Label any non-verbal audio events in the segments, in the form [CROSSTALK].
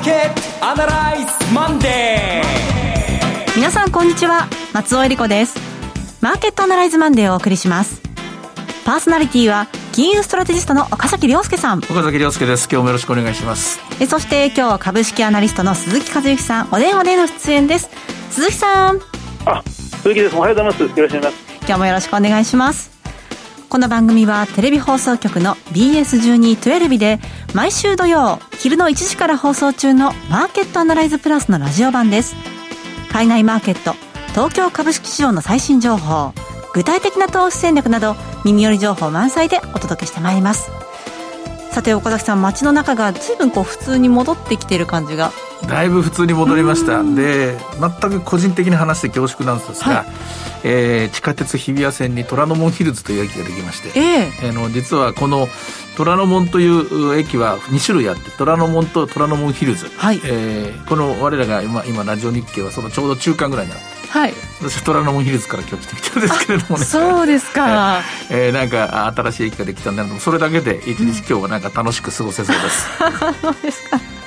マーケットアナライズマンデー。皆さんこんにちは。松尾恵理子です。マーケットアナライズマンデーをお送りします。パーソナリティは金融ストラテジストの岡崎亮介さん。岡崎亮介です。今日もよろしくお願いします。えそして今日は株式アナリストの鈴木和之さん。お電話での出演です。鈴木さん。あ鈴木です。おはようございます。よろしくお願いします。今日もよろしくお願いしますこの番組はテレビ放送局の BS1212 で毎週土曜昼の1時から放送中のマーケットアナライズプラスのラジオ版です。海外マーケット、東京株式市場の最新情報、具体的な投資戦略など耳寄り情報満載でお届けしてまいります。さて岡崎さん街の中が随分こう普通に戻ってきている感じがだいぶ普通に戻りました。で全く個人的に話して恐縮なんですが、はい、えー、地下鉄日比谷線に虎ノ門ヒルズという駅ができまして、えー、あの実はこの虎ノ門という駅は2種類あって虎ノ門と虎ノ門ヒルズ、はい、えー、この我らが今今ラジオ日経はそのちょうど中間ぐらいにあってはい、私虎ノ門ヒルズから今日来てきたんですけれどもね。そうですか、[LAUGHS] えー、なんか新しい駅ができたんだけどそれだけで一日今日はなんか楽しく過ごせそうです、[LAUGHS] そうですか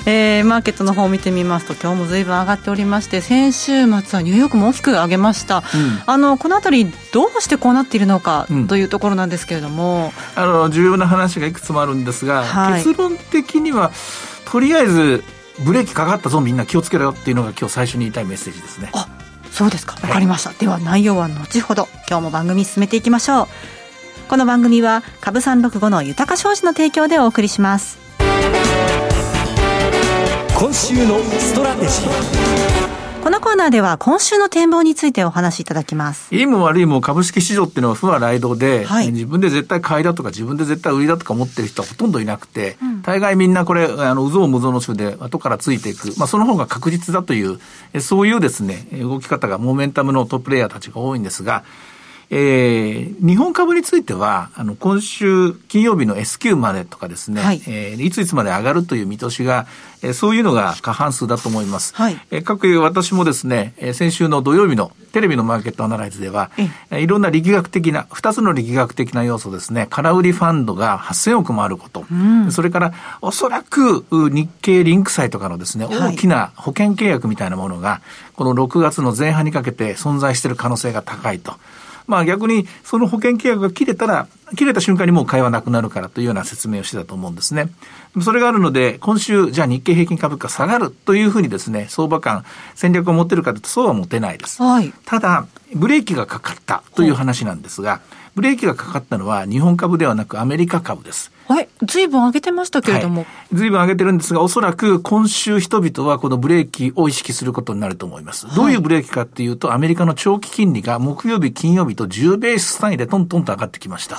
[LAUGHS] えー、マーケットの方を見てみますと今日もずいぶん上がっておりまして先週末はニューヨークも大きく上げました、うん、あのこの辺りどうしてこうなっているのかというところなんですけれども、うん、あの重要な話がいくつもあるんですが、はい、結論的にはとりあえずブレーキかかったぞみんな気をつけろよっていうのが今日最初に言いたいメッセージですね。あそうですか。わかりました、はい、では内容は後ほど。今日も番組進めていきましょう。この番組は株三六五の豊か商事の提供でお送りします今週のストラテジーこのコーナーでは今週の展望についてお話しいただきます。いいも悪いも株式市場っていうのは不和雷道で、はい、自分で絶対買いだとか自分で絶対売りだとか思ってる人はほとんどいなくて、うん、大概みんなこれ、あの、うぞうむぞの種で後からついていく。まあその方が確実だという、そういうですね、動き方がモメンタムのトップレイヤーたちが多いんですが、えー、日本株については、あの、今週金曜日の S q までとかですね、はい、えー、いついつまで上がるという見通しが、えー、そういうのが過半数だと思います。はい、えー、各有私もですね、えー、先週の土曜日のテレビのマーケットアナライズでは、えー、いろんな力学的な、二つの力学的な要素ですね、空売りファンドが8000億もあること、うん、それからおそらく日経リンク債とかのですね、大きな保険契約みたいなものが、この6月の前半にかけて存在している可能性が高いと。まあ逆にその保険契約が切れたら、切れた瞬間にもう会話なくなるからというような説明をしてたと思うんですね。それがあるので、今週、じゃあ日経平均株価下がるというふうにですね、相場感、戦略を持ってるかというとそうは持てないです。はい、ただ、ブレーキがかかったという話なんですが、ブレーキがかかったのは日本株ではなくアメリカ株です。はい。随分上げてましたけれども。はい、随分上げてるんですが、おそらく今週人々はこのブレーキを意識することになると思います。はい、どういうブレーキかっていうと、アメリカの長期金利が木曜日、金曜日と10ベース単位でトントンと上がってきました。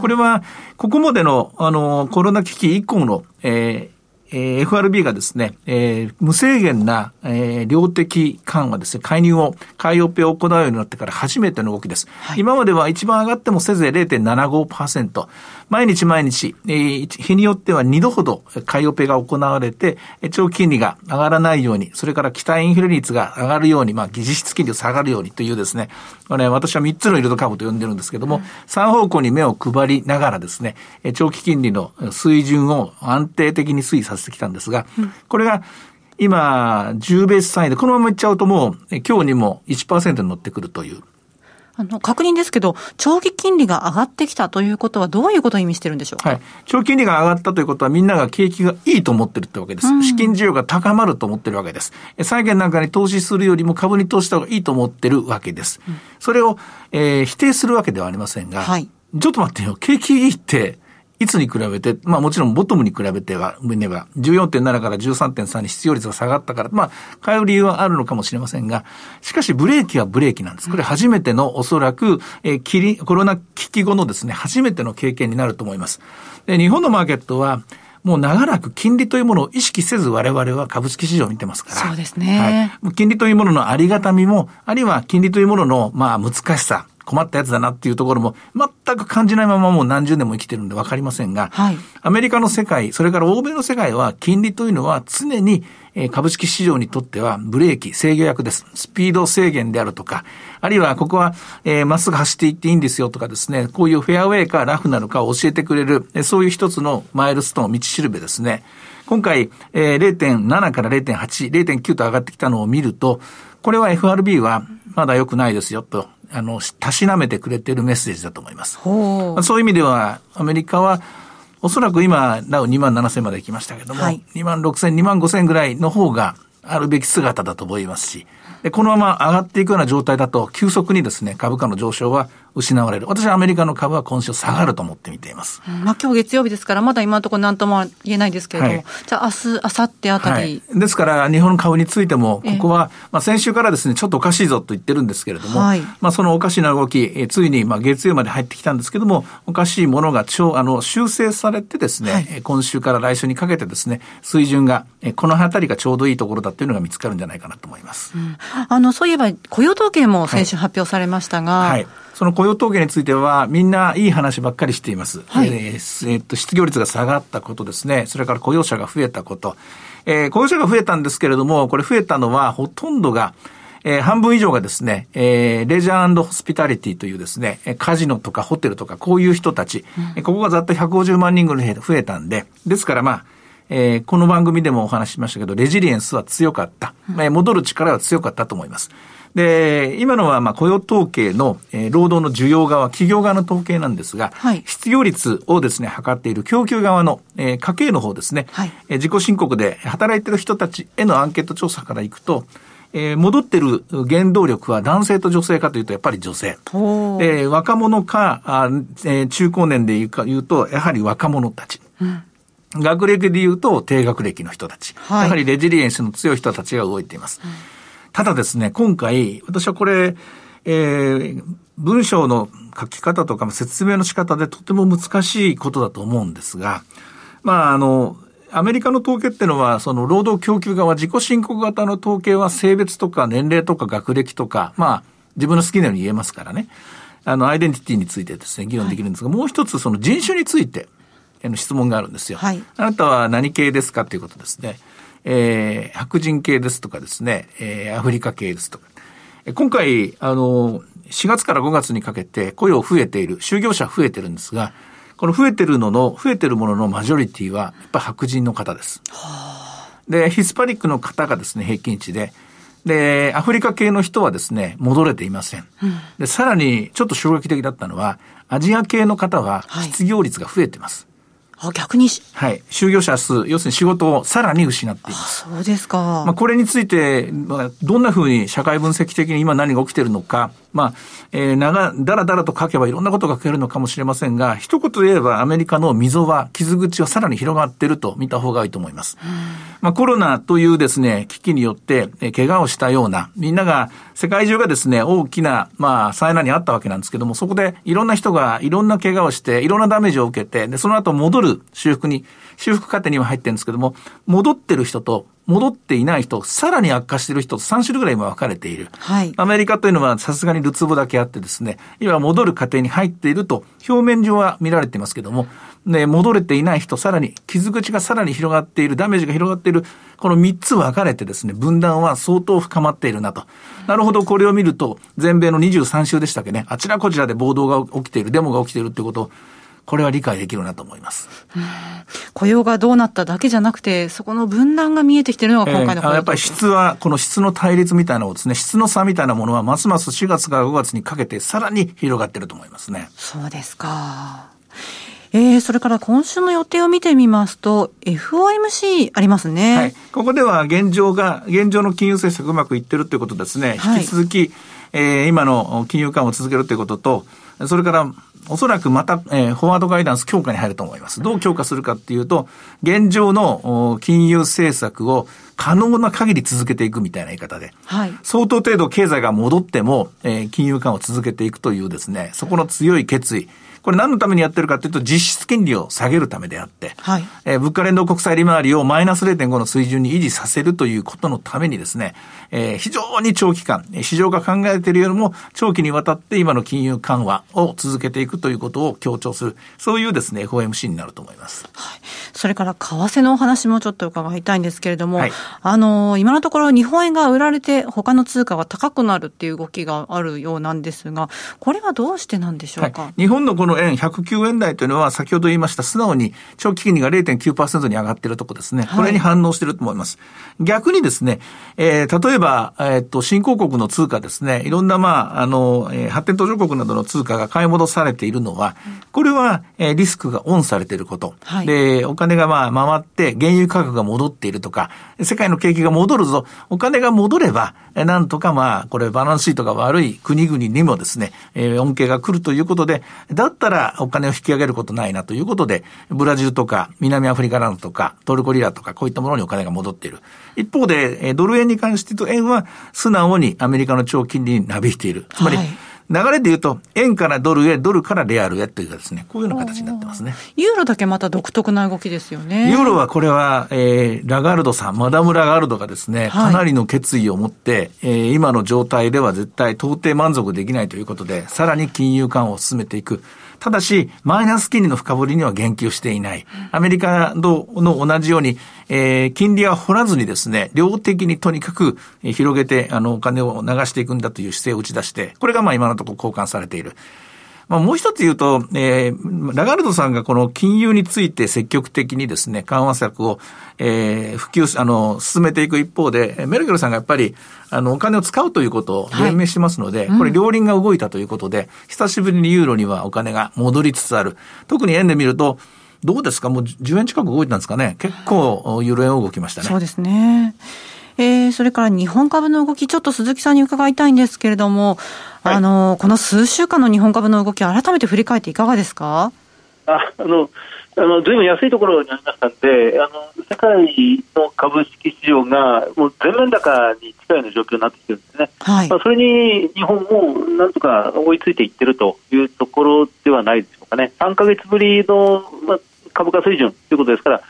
これは、ここまでの、あの、コロナ危機以降の、えーえー、FRB がですね、えー、無制限な、えー、量的緩和ですね、介入を、買いオペを行うようになってから初めての動きです。はい、今までは一番上がってもせいぜい0.75%。毎日毎日、えー、日によっては2度ほど買いオペが行われて、長期金利が上がらないように、それから期待インフレ率が上がるように、まあ、実質金利が下がるようにというですね、これ私は3つのイールドカーブと呼んでるんですけども、うん、3方向に目を配りながらですね、長期金利の水準を安定的に推移させてきたんですが、うん、これが今、10ベース単位で、このままいっちゃうともう、今日にも1%に乗ってくるという、あの、確認ですけど、長期金利が上がってきたということはどういうことを意味してるんでしょうか、はい、長期金利が上がったということはみんなが景気がいいと思ってるってわけです。うん、資金需要が高まると思ってるわけです。債券なんかに投資するよりも株に投資した方がいいと思ってるわけです。うん、それを、えー、否定するわけではありませんが、はい、ちょっと待ってよ、景気いいって、いつに比べて、まあもちろんボトムに比べては、ねば、14.7から13.3に失業率が下がったから、まあ、買う理由はあるのかもしれませんが、しかしブレーキはブレーキなんです。これ初めてのおそらく、えー、キリ、コロナ危機後のですね、初めての経験になると思います。で、日本のマーケットは、もう長らく金利というものを意識せず我々は株式市場を見てますから。そうですね。はい。金利というもののありがたみも、あるいは金利というものの、まあ難しさ、困ったやつだなっていうところも全く感じないままもう何十年も生きてるんでわかりませんが、はい、アメリカの世界、それから欧米の世界は金利というのは常に株式市場にとってはブレーキ、制御役です。スピード制限であるとか、あるいはここは、えー、まっすぐ走っていっていいんですよとかですね、こういうフェアウェイかラフなのかを教えてくれる、そういう一つのマイルストーン、道しるべですね。今回、えー、0.7から0.8、0.9と上がってきたのを見ると、これは FRB はまだ良くないですよと、あの、たしなめてくれているメッセージだと思います。そういう意味では、アメリカは、おそらく今、なお2万7千まで行きましたけども、はい、2万6千、2万5千ぐらいの方があるべき姿だと思いますし、で、このまま上がっていくような状態だと、急速にですね、株価の上昇は失われる。私はアメリカの株は今週下がると思って見ています。うん、まあ今日月曜日ですから、まだ今のところ何とも言えないですけれども、はい、じゃあ明日、明後日あたり、はい、ですから、日本の株についても、ここは、まあ先週からですね、ちょっとおかしいぞと言ってるんですけれども、はい、まあそのおかしな動き、えついにまあ月曜まで入ってきたんですけども、おかしいものが超、あの、修正されてですね、はい、今週から来週にかけてですね、水準が、この辺りがちょうどいいところだっていうのが見つかるんじゃないかなと思います。うん、あの、そういえば、雇用統計も先週発表されましたが、はいその雇用統計については、みんないい話ばっかりしています。はい、えー、えー、っと、失業率が下がったことですね。それから雇用者が増えたこと。えー、雇用者が増えたんですけれども、これ増えたのはほとんどが、えー、半分以上がですね、えー、レジャーホスピタリティというですね、カジノとかホテルとかこういう人たち、うん、ここがざっと150万人ぐらい増えたんで、ですからまあ、えー、この番組でもお話ししましたけど、レジリエンスは強かった。うん、戻る力は強かったと思います。で、今のはまあ雇用統計の、えー、労働の需要側、企業側の統計なんですが、はい、失業率をですね、測っている供給側の、えー、家計の方ですね、はい、えー、自己申告で働いている人たちへのアンケート調査からいくと、えー、戻ってる原動力は男性と女性かというと、やっぱり女性。えー、若者か、あえー、中高年で言うか言うと、やはり若者たち。うん学歴で言うと低学歴の人たち。はい、やはりレジリエンスの強い人たちが動いています。うんただですね、今回、私はこれ、えー、文章の書き方とか説明の仕方でとても難しいことだと思うんですが、まあ、あの、アメリカの統計っていうのは、その労働供給側、自己申告型の統計は性別とか年齢とか学歴とか、まあ、自分の好きなように言えますからね。あの、アイデンティティについてですね、議論できるんですが、はい、もう一つその人種について、の質問があるんですよ。はい、あなたは何系ですかということですね。えー、白人系ですとかですね、えー、アフリカ系ですとか。今回、あの、4月から5月にかけて雇用増えている、就業者増えてるんですが、この増えてるのの、増えてるもののマジョリティは、やっぱ白人の方です。で、ヒスパニックの方がですね、平均値で、で、アフリカ系の人はですね、戻れていません。で、さらに、ちょっと衝撃的だったのは、アジア系の方は失業率が増えてます。あ、逆にはい。就業者数、要するに仕事をさらに失っています。そうですか。まあ、これについて、まあ、どんなふうに社会分析的に今何が起きているのか、まあ、えー、長、だらだらと書けばいろんなことが書けるのかもしれませんが、一言で言えばアメリカの溝は、傷口はさらに広がっていると見た方がいいと思います。まあ、コロナというですね、危機によって、えー、怪我をしたような、みんなが、世界中がですね、大きな、まあ、災難にあったわけなんですけども、そこでいろんな人がいろんな怪我をして、いろんなダメージを受けて、で、その後戻る修復に、修復過程には入ってるんですけども、戻ってる人と戻っていない人、さらに悪化している人と3種類ぐらい今分かれている。はい。アメリカというのはさすがにルツボだけあってですね、今戻る過程に入っていると表面上は見られていますけども、ね、戻れていない人、さらに傷口がさらに広がっている、ダメージが広がっている、この3つ分かれてですね、分断は相当深まっているなと。なるほど、これを見ると、全米の23州でしたっけね、あちらこちらで暴動が起きている、デモが起きているってことをこれは理解できるなと思います。雇用がどうなっただけじゃなくて、そこの分断が見えてきているのが今回の、えー、やっぱり質は、この質の対立みたいなのをですね、質の差みたいなものは、ますます4月から5月にかけてさらに広がっていると思いますね。そうですか。えー、それから今週の予定を見てみますと、FOMC ありますね。はい。ここでは現状が、現状の金融政策うまくいってるということですね。はい、引き続き、えー、今の金融緩和を続けるということと、それから、おそらくまた、えー、フォワードガイダンス強化に入ると思います。どう強化するかっていうと、現状の金融政策を可能な限り続けていくみたいな言い方で、はい、相当程度経済が戻っても、えー、金融緩和を続けていくというですね、そこの強い決意、これ何のためにやってるかというと、実質金利を下げるためであって、はい、えー、物価連動国債利回りをマイナス0.5の水準に維持させるということのためにですね、えー、非常に長期間、市場が考えているよりも長期にわたって今の金融緩和を続けていくということを強調する、そういうですね、FOMC になると思います。はい。それから為替のお話もちょっと伺いたいんですけれども、はい、あの、今のところ日本円が売られて他の通貨が高くなるっていう動きがあるようなんですが、これはどうしてなんでしょうか、はい、日本のこの円109円台というのは先ほど言いました素直に長期金利が0.9%に上がっているところですね。これに反応していると思います。逆にですね、えー、例えば、えー、っと、新興国の通貨ですね、いろんな、まあ、あの、えー、発展途上国などの通貨が買い戻されているのは、これは、えー、リスクがオンされていること。はい、で、お金がまあ、回って、原油価格が戻っているとか、世界の景気が戻るぞ、お金が戻れば、え、なんとかまあ、これバランスシートが悪い国々にもですね、え、恩恵が来るということで、だったらお金を引き上げることないなということで、ブラジルとか南アフリカなどとか、トルコリラとか、こういったものにお金が戻っている。一方で、ドル円に関して言うと、円は素直にアメリカの長金利になびいている。つまり、はい流れで言うと、円からドルへ、ドルからレアルへというかですね、こういうような形になってますね。ユーロだけまた独特な動きですよね。ユーロはこれは、えー、ラガルドさん、マダム・ラガルドがですね、かなりの決意を持って、えー、今の状態では絶対到底満足できないということで、さらに金融緩和を進めていく。ただし、マイナス金利の深掘りには言及していない。アメリカの同じように、えー、金利は掘らずにですね、量的にとにかく広げて、あの、お金を流していくんだという姿勢を打ち出して、これがまあ今のところ交換されている。まあ、もう一つ言うと、えー、ラガルドさんがこの金融について積極的にですね、緩和策を、えー、普及、あの、進めていく一方で、メルケルさんがやっぱり、あの、お金を使うということを弁明してますので、はいこれ両輪が動いたということで、久しぶりにユーロにはお金が戻りつつある。特に円で見ると、どうですか？もう10円近く動いたんですかね？結構、ユーロ円動きましたね。そうですね。えー、それから日本株の動き、ちょっと鈴木さんに伺いたいんですけれども、はい、あの、この数週間の日本株の動き、改めて振り返っていかがですか？あ、あの、あの、ずいぶん安いところにありましたんで、あの、世界の株式市場がもう全面高に近いような状況になってきてるんですね。はい。まあ、それに日本もなんとか追いついていってるというところではないでしょうかね。3か月ぶりの、まあ、株価水準ということですから、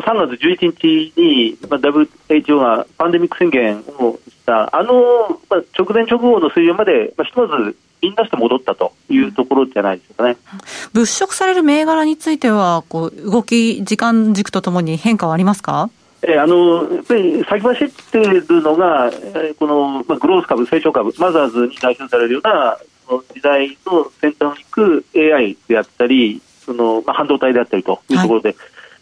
3月11日に、まあ、WHO がパンデミック宣言をしたあの、まあ、直前直後の水準まで、まあ、ひとまずみんなして戻ったというところじゃないですかね。物色される銘柄については、こう動き、時間軸とともに変化はありますか？えー、あのやっぱり先走っているのが、えー、この、まあ、グロース株、成長株、マザーズに代表されるような、その時代の先端を行く AI であったり、そのまあ、半導体であったりというところで、はい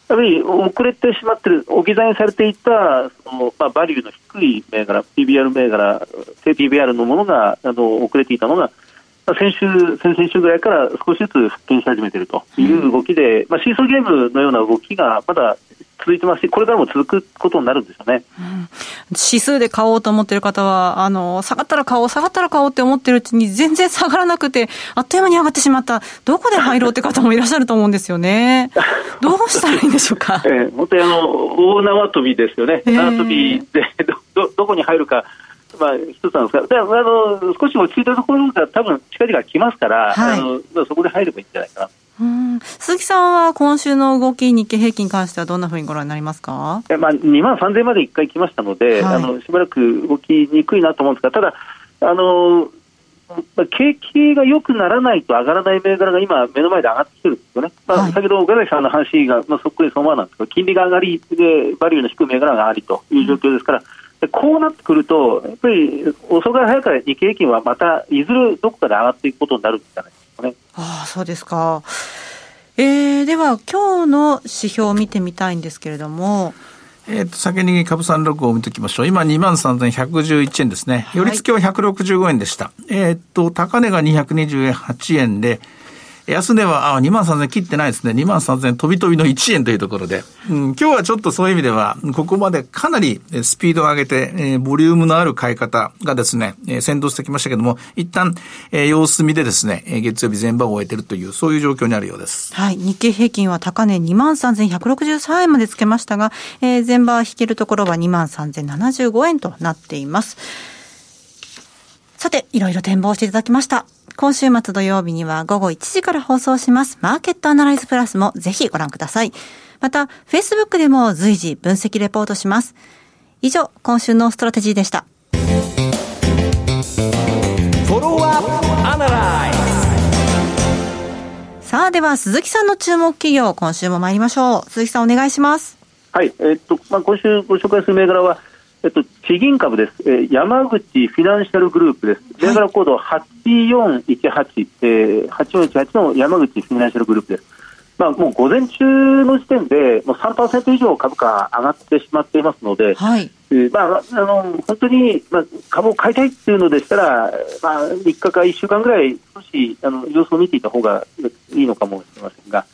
やはり遅れてしまっている、置き去りされていたその、まあ、バリューの低い銘柄、PBR 銘柄、低 PBR のものがあの遅れていたのが、先週、先々週ぐらいから少しずつ復権し始めているという動きで、うん、まあ、シーソーゲームのような動きがまだ続いてますし、これからも続くことになるんですよね。うん、指数で買おうと思ってる方は、あの、下がったら買おう、下がったら買おうって思ってるうちに全然下がらなくて、あっという間に上がってしまった。どこで入ろうって方もいらっしゃると思うんですよね。[LAUGHS] どうしたらいいんでしょうか。えー、本当にあの、大縄跳びですよね。縄跳びでど、ど、どこに入るか。まあ、一つなんですが、であの少し落ち着いたところが多分近々来ますから、はい、あのそこで入ればいいんじゃないかな。うん。鈴木さんは今週の動き、日経平均に関してはどんなふうにご覧になりますか、まあ、2万3000まで1回来ましたので、はい、あのしばらく動きにくいなと思うんですが、ただ、あのまあ、景気が良くならないと上がらない銘柄が今、目の前で上がってきてるんですよね、まあ、先ほど岡崎さんの話が、まあ、そっくりそのままなんですけど、金利が上がりで、バリューの低い銘柄がありという状況ですから、でこうなってくると、やっぱり遅かれ早かれ日経平均はまたいずれどこかで上がっていくことになるんじゃないですかね。ああそうですかえー、では、今日の指標を見てみたいんですけれども、えっ、と、先に株三六を見ておきましょう。今23,111円ですね。寄り付きは165円でした。はい、えっ、と、高値が228円で、安値は、あ、2万3000切ってないですね。2万3000飛び飛びの1円というところで、うん、今日はちょっとそういう意味では、ここまでかなりスピードを上げて、えー、ボリュームのある買い方がですね、えー、先導してきましたけども、一旦、えー、様子見でですね、月曜日全場を終えてるという、そういう状況にあるようです。はい。日経平均は高値2万3163円までつけましたが、えー、全場引けるところは2万3075円となっています。さて、いろいろ展望していただきました。今週末土曜日には午後1時から放送しますマーケットアナライズプラスもぜひご覧ください。また、Facebook でも随時分析レポートします。以上、今週のストラテジーでした。さあ、では鈴木さんの注目企業、今週も参りましょう。鈴木さんお願いします。はい、えっと、まあ、今週ご紹介する銘柄は、えっと、地銀株です、えー、山口フィナンシャルグループです、銘柄コード8418、えー、8418の山口フィナンシャルグループです。まあ、もう午前中の時点で、もう3%以上株価上がってしまっていますので、はい。えー、まあ、あの本当に、まあ、株を買いたいっていうのでしたら、まあ、3日か1週間ぐらい、少しあの様子を見ていた方がいいのかもしれませんが、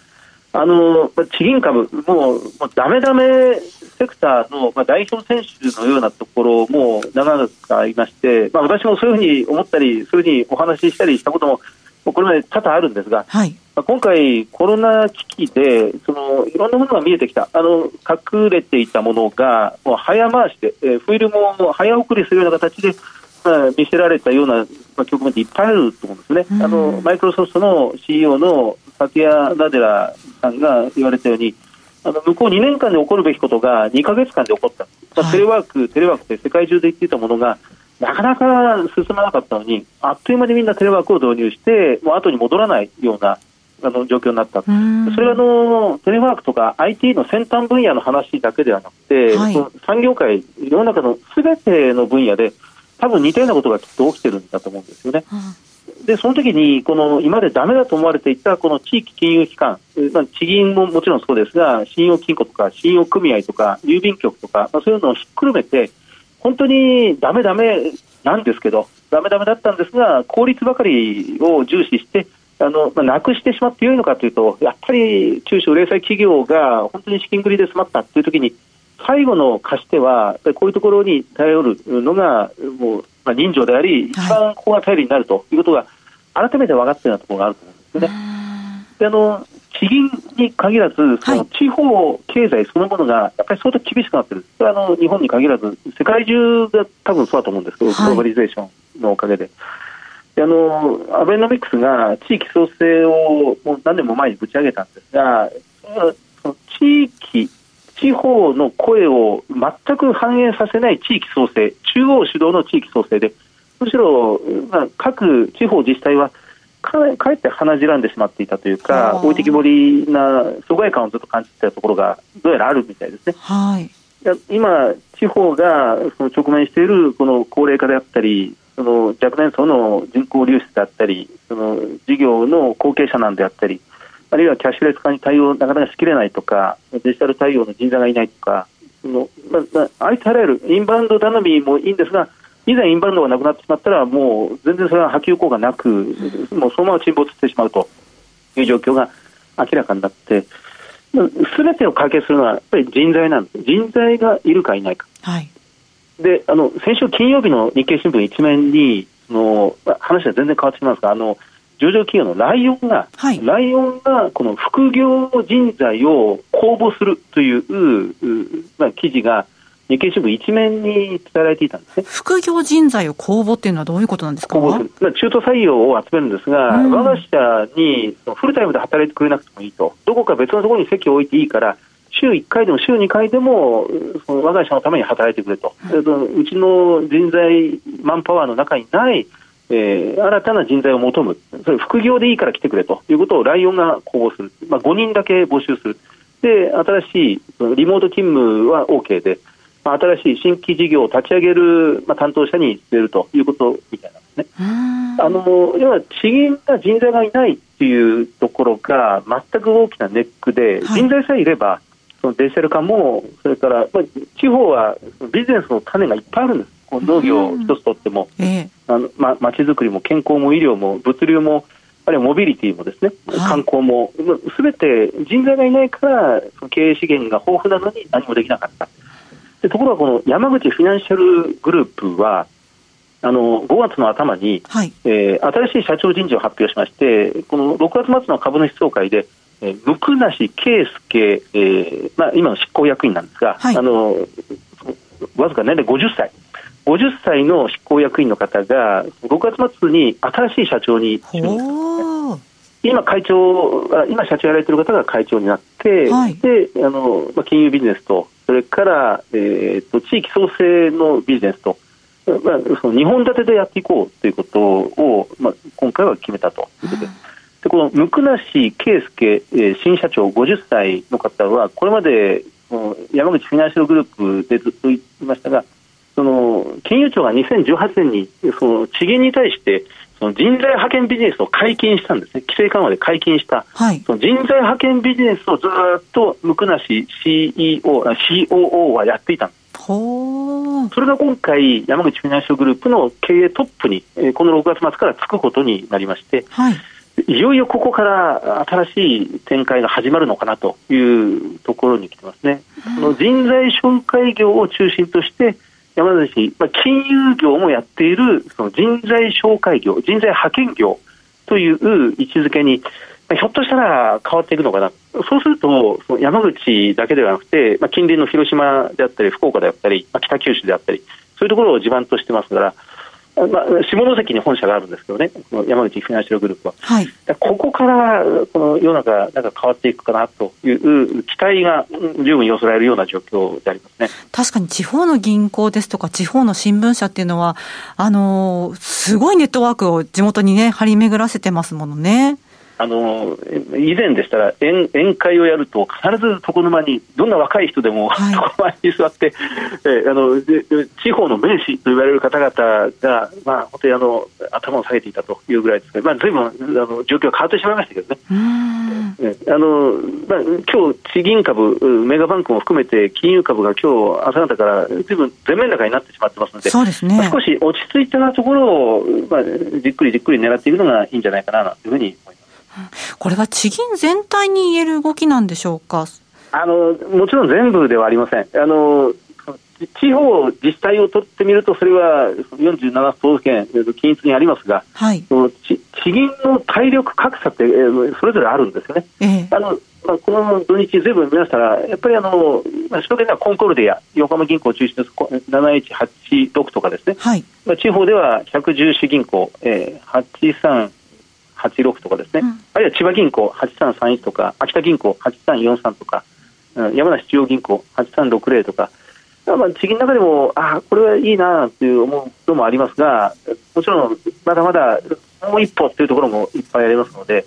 あの地銀株、もう、もうダメダメセクターの、まあ、代表選手のようなところも長くありまして、まあ、私もそういうふうに思ったり、そういうふうにお話ししたりしたことも、これまで多々あるんですが、はい、まあ、今回、コロナ危機でそのいろんなものが見えてきた、あの隠れていたものが、もう早回しで、えー、フィルムを早送りするような形で、まあ、見せられたような、まあ、局面っていっぱいあると思うんですね。あのマイクロソフトの CEO のサティア・ラデラさんが言われたように、あの向こう2年間で起こるべきことが2か月間で起こった、まあ、テレワーク、テレワークって世界中で言っていたものが、なかなか進まなかったのに、あっという間にみんなテレワークを導入して、もう後に戻らないようなあの状況になった、それはあのテレワークとか IT の先端分野の話だけではなくて、はい、産業界、世の中のすべての分野で、多分似たようなことがきっと起きてるんだと思うんですよね。で、その時に、この今までダメだと思われていたこの地域金融機関、まあ、地銀ももちろんそうですが、信用金庫とか信用組合とか郵便局とか、まあ、そういうのをひっくるめて、本当にダメダメなんですけど、ダメダメだったんですが、効率ばかりを重視して、あのまあ、なくしてしまってよいのかというと、やっぱり中小零細企業が本当に資金繰りで詰まったという時に、最後の貸し手は、こういうところに頼るのが、もうまあ、人情であり、一番ここが頼りになるということが、改めて分かっているようなところがあると思うんですよね。であの地銀に限らず、その地方経済そのものがやっぱり相当厳しくなっている、それはあの日本に限らず、世界中が多分そうだと思うんですけど、はい、グローバリゼーションのおかげで。であのアベノミクスが地域創生をもう何年も前にぶち上げたんですが、その地域、地方の声を全く反映させない地域創生、中央主導の地域創生で、むしろ、まあ、各地方自治体はかかえって鼻じらんでしまっていたというか、置いてきぼりな疎外感をずっと感じていたところがどうやらあるみたいですね。はい、今、地方がその直面しているこの高齢化であったり、その若年層の人口流出であったり、その事業の後継者なんであったり、あるいはキャッシュレス化に対応なかなかしきれないとか、デジタル対応の人材がいないとか、そのままあ、ありとあらゆるインバウンド頼みもいいんですが、以前インバウンドがなくなってしまったら、もう全然それは波及効果なく、もうそのまま沈没してしまうという状況が明らかになって、すべてを解決するのはやっぱり人材なんです。人材がいるかいないか。はい、で、あの、先週金曜日の日経新聞一面に、の話は全然変わってしまいますが、あの、上場企業のライオンが、はい、ライオンがこの副業人材を公募するという、まあ、記事が日経新聞一面に伝えられていたんですね。副業人材を公募っていうのはどういうことなんですか？公募する。中途採用を集めるんですが、うん、我が社にフルタイムで働いてくれなくてもいいと。どこか別のところに席を置いていいから、週1回でも週2回でもその我が社のために働いてくれと、うん、うちの人材、マンパワーの中にない、えー、新たな人材を求む、それ副業でいいから来てくれと。いうことをライオンが公募する、まあ、5人だけ募集する、で新しいリモート勤務は OK で、まあ、新しい新規事業を立ち上げる、まあ、担当者に据えると。いうことみたいなんですね。あの要は地銀が人材がいないっていうところが全く大きなネックで、はい、人材さえいればそのデジタル化もそれから、まあ、地方はビジネスの種がいっぱいあるんです。農業一つとっても、ええ、あのま、町づくりも健康も医療も物流もあるいはモビリティもですね、観光も、すべて人材がいないから、その経営資源が豊富なのに何もできなかった。でところが、この山口フィナンシャルグループは、あの5月の頭に、はい、えー、新しい社長人事を発表しまして、この6月末の株主総会で、えー、向梨圭介、えーまあ、今の執行役員なんですが、はい、あのわずか年齢50歳。50歳の執行役員の方が6月末に新しい社長に今会長今社長やられている方が会長になって、はい、であの、まあ、金融ビジネスとそれから、えーと、地域創生のビジネスと、まあ、その2本立てでやっていこうということを、まあ、今回は決めたということで。す。でこの向梨圭介、えー、新社長50歳の方はこれまで山口フィナンシャルグループでずっと言いましたがその金融庁が2018年にその地銀に対してその人材派遣ビジネスを解禁したんですね、規制緩和で解禁した、はい、その人材派遣ビジネスをずっと向梨 CEO、COO はやっていたんです。それが今回、山口フィナンシャルグループの経営トップに、この6月末からつくことになりまして、はい、いよいよここから新しい展開が始まるのかなというところに来てますね。その人材紹介業を中心として、山梨、まあ、金融業もやっているその人材紹介業、人材派遣業という位置づけに、まあ、ひょっとしたら変わっていくのかな、そうすると、その山口だけではなくて、まあ、近隣の広島であったり、福岡であったり、まあ、北九州であったり、そういうところを地盤としてますから、まあ、下関に本社があるんですけどね、この山口フィナンシャルグループは。はい、ここからこの世の中なんか変わっていくかなという期待が十分寄せられるような状況でありますね確かに地方の銀行ですとか、地方の新聞社っていうのは、あのすごいネットワークを地元にね、張り巡らせてますものね。あの以前でしたら宴宴会をやると必ず床の間にどんな若い人でも、はい、床の間に座って、えあの地方の名士と言われる方々が、まあ、本当にあの頭を下げていたというぐらいですね、まあ、ずいぶんあの状況が変わってしまいましたけどね。あのまあ、今日地銀株、メガバンクも含めて金融株が今日朝方からずいぶん全面高になってしまってますので、そうですね、まあ、少し落ち着いたところを、まあ、じっくりじっくり狙っていくのがいいんじゃないかなというふうに思います。これは地銀全体に言える動きなんでしょうか？あのもちろん全部ではありません。あの地方自治体を取ってみると、それは47都道府県、均一にありますが、はい、地銀の体力格差って、それぞれあるんですよね。えあのまあ、この土日、ずいぶん見ましたら、やっぱりあの、まあ、首都圏ではコンコルディア、横浜銀行を中心とす。る7186とかですね、はい。まあ、地方では110市銀行、えー、86とかですね、うん、あるいは千葉銀行8331とか、秋田銀行8343とか、山梨中央銀行8360とか、まあ、地銀の中でも、ああ、これはいいなという思うこともありますが、もちろん、まだまだもう一歩というところもいっぱいありますので、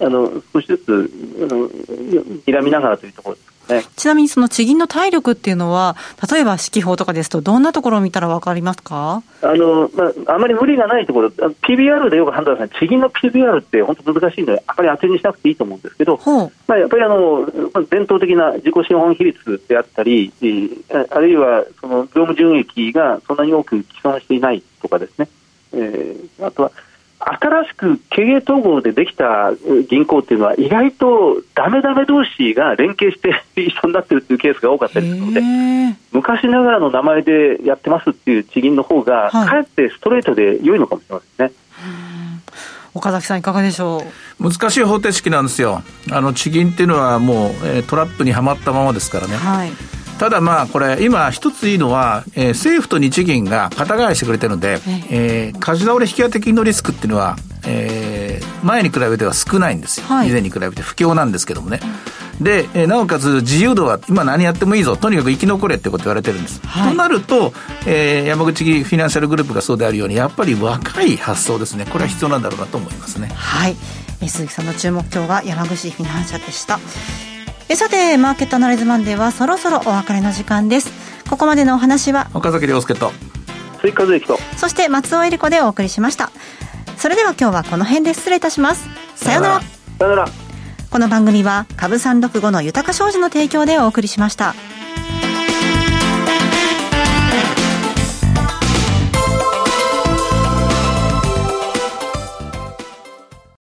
あの少しずつあの睨みながらというところです。ね、ちなみにその地銀の体力っていうのは、例えば指揮法とかですと、どんなところを見たら分かりますか？あの、まあ、あまり無理がないところ、PBR でよく判断され地銀の PBR って本当難しいので、あまり当てにしなくていいと思うんですけど、まあ、やっぱりあの、まあ、伝統的な自己資本比率であったり、あるいはその業務純益がそんなに多く既存していないとかですね、えー、あとは、新しく経営統合でできた銀行っていうのは意外とダメダメ同士が連携して一緒になってるっていうケースが多かったりするので昔ながらの名前でやってますっていう地銀の方が、かえってストレートで良いのかもしれませんね。岡崎さんいかがでしょう？難しい方程式なんですよ。あの地銀っていうのはもう、えー、トラップにはまったままですからね、はい、ただまあこれ今一ついいのは、えー、政府と日銀が肩代わりしてくれてるので、えー、貸し倒れ引き当て金のリスクっていうのは、えー、前に比べては少ないんですよ、はい、以前に比べて不況なんですけどもね、で、えー、なおかつ自由度は今何やってもいいぞ。とにかく生き残れってこと言われてるんです、はい、となると、えー、山口フィナンシャルグループがそうであるようにやっぱり若い発想ですね。これは必要なんだろうなと思いますね。はい。鈴木さんの注目今日は山口フィナンシャルでしたえさてマーケットアナライズマンデーはそろそろお別れの時間です。ここまでのお話は岡崎亮介と鈴木和之と。そして松尾恵理子でお送りしました。それでは今日はこの辺で失礼いたします。さようなら。さようなら。この番組は株三六五の豊か商事の提供でお送りしました。